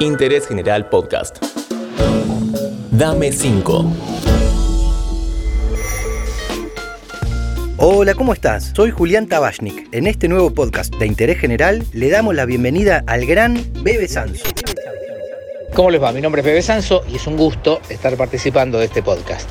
Interés General Podcast. Dame 5. Hola, ¿cómo estás? Soy Julián Tabachnik. En este nuevo podcast de Interés General le damos la bienvenida al gran Bebe Sanso. ¿Cómo les va? Mi nombre es Bebe Sanso y es un gusto estar participando de este podcast.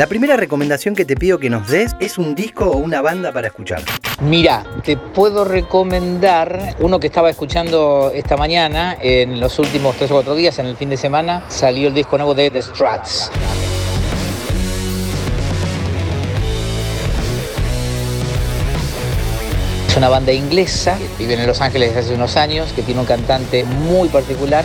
La primera recomendación que te pido que nos des es un disco o una banda para escuchar. Mira, te puedo recomendar uno que estaba escuchando esta mañana, en los últimos tres o cuatro días, en el fin de semana, salió el disco nuevo de The Struts. Es una banda inglesa vive en Los Ángeles desde hace unos años, que tiene un cantante muy particular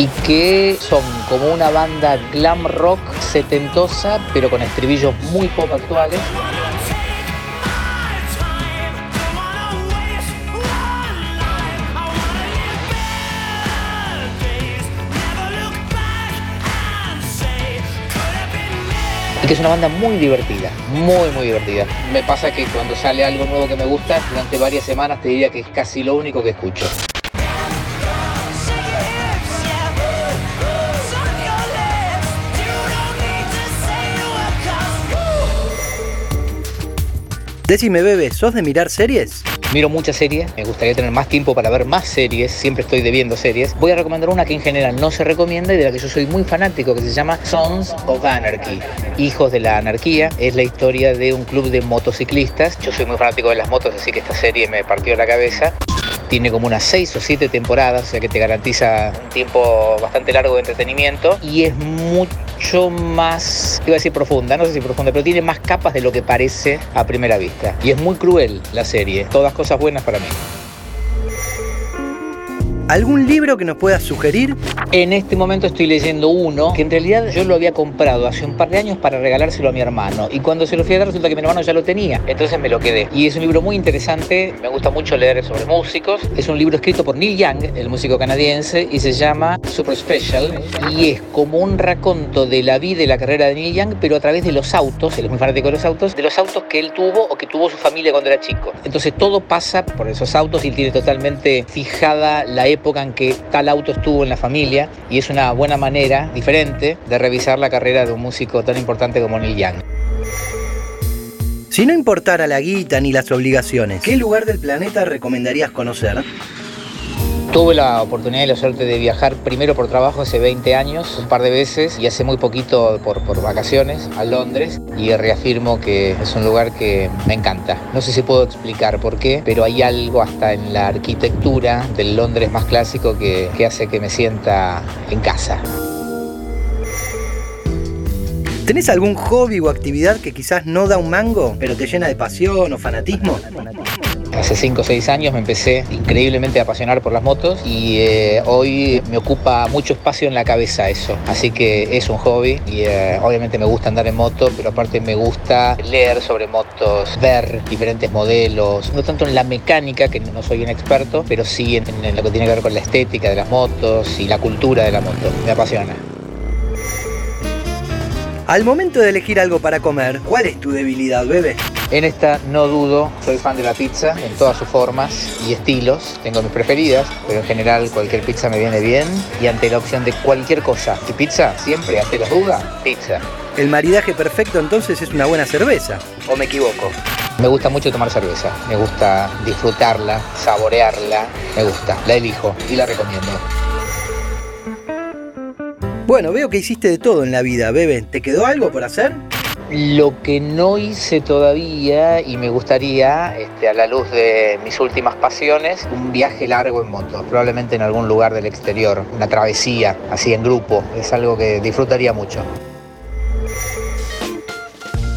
y que son como una banda glam rock setentosa, pero con estribillos muy pop actuales. Y que es una banda muy divertida, muy muy divertida. Me pasa que cuando sale algo nuevo que me gusta, durante varias semanas te diría que es casi lo único que escucho. Decime, Bebe, ¿sos de mirar series? Miro muchas series, me gustaría tener más tiempo para ver más series, siempre estoy debiendo series. Voy a recomendar una que en general no se recomienda y de la que yo soy muy fanático, que se llama Sons of Anarchy, Hijos de la Anarquía. Es la historia de un club de motociclistas. Yo soy muy fanático de las motos, así que esta serie me partió la cabeza tiene como unas 6 o 7 temporadas, o sea que te garantiza un tiempo bastante largo de entretenimiento y es mucho más, iba a decir profunda, no sé si profunda, pero tiene más capas de lo que parece a primera vista. Y es muy cruel la serie, todas cosas buenas para mí. ¿Algún libro que nos puedas sugerir? En este momento estoy leyendo uno que en realidad yo lo había comprado hace un par de años para regalárselo a mi hermano. Y cuando se lo fui a dar resulta que mi hermano ya lo tenía. Entonces me lo quedé. Y es un libro muy interesante. Me gusta mucho leer sobre músicos. Es un libro escrito por Neil Young, el músico canadiense, y se llama Super Special. Y es como un raconto de la vida y la carrera de Neil Young, pero a través de los autos, él es muy fanático de los autos, de los autos que él tuvo o que tuvo su familia cuando era chico. Entonces todo pasa por esos autos y él tiene totalmente fijada la época en que tal auto estuvo en la familia y es una buena manera, diferente, de revisar la carrera de un músico tan importante como Neil Young. Si no importara la guita ni las obligaciones, ¿qué lugar del planeta recomendarías conocer? Tuve la oportunidad y la suerte de viajar primero por trabajo hace 20 años, un par de veces, y hace muy poquito por, por, vacaciones a Londres, y reafirmo que es un lugar que me encanta. No sé si puedo explicar por qué, pero hay algo hasta en la arquitectura del Londres más clásico que, que hace que me sienta en casa. ¿Tenés algún hobby o actividad que quizás no da un mango, pero te llena de pasión o fanatismo? Hace 5 o 6 años me empecé increíblemente a apasionar por las motos y eh, hoy me ocupa mucho espacio en la cabeza eso. Así que es un hobby y eh, obviamente me gusta andar en moto, pero aparte me gusta leer sobre motos, ver diferentes modelos, no tanto en la mecánica, que no soy un experto, pero sí en, en lo que tiene que ver con la estética de las motos y la cultura de la moto. Me apasiona. Al momento de elegir algo para comer, ¿cuál es tu debilidad, bebé? En esta no dudo, soy fan de la pizza en todas sus formas y estilos. Tengo mis preferidas, pero en general cualquier pizza me viene bien. Y ante la opción de cualquier cosa, ¿y pizza? Siempre, ante la duda, pizza. El maridaje perfecto entonces es una buena cerveza, ¿o me equivoco? Me gusta mucho tomar cerveza, me gusta disfrutarla, saborearla, me gusta, la elijo y la recomiendo. Bueno, veo que hiciste de todo en la vida, bebé. ¿Te quedó algo por hacer? Lo que no hice todavía y me gustaría, este, a la luz de mis últimas pasiones, un viaje largo en moto, probablemente en algún lugar del exterior, una travesía, así en grupo, es algo que disfrutaría mucho.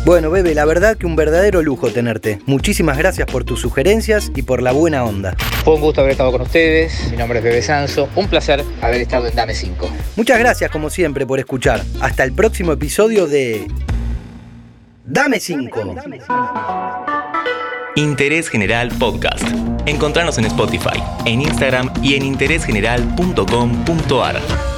Bueno, Bebe, la verdad que un verdadero lujo tenerte. Muchísimas gracias por tus sugerencias y por la buena onda. Fue un gusto haber estado con ustedes. Mi nombre es Bebe Sanso. Un placer haber estado en Dame 5. Muchas gracias, como siempre, por escuchar. Hasta el próximo episodio de Dame 5. Interés General Podcast. Encontrarnos en Spotify, en Instagram y en interésgeneral.com.ar.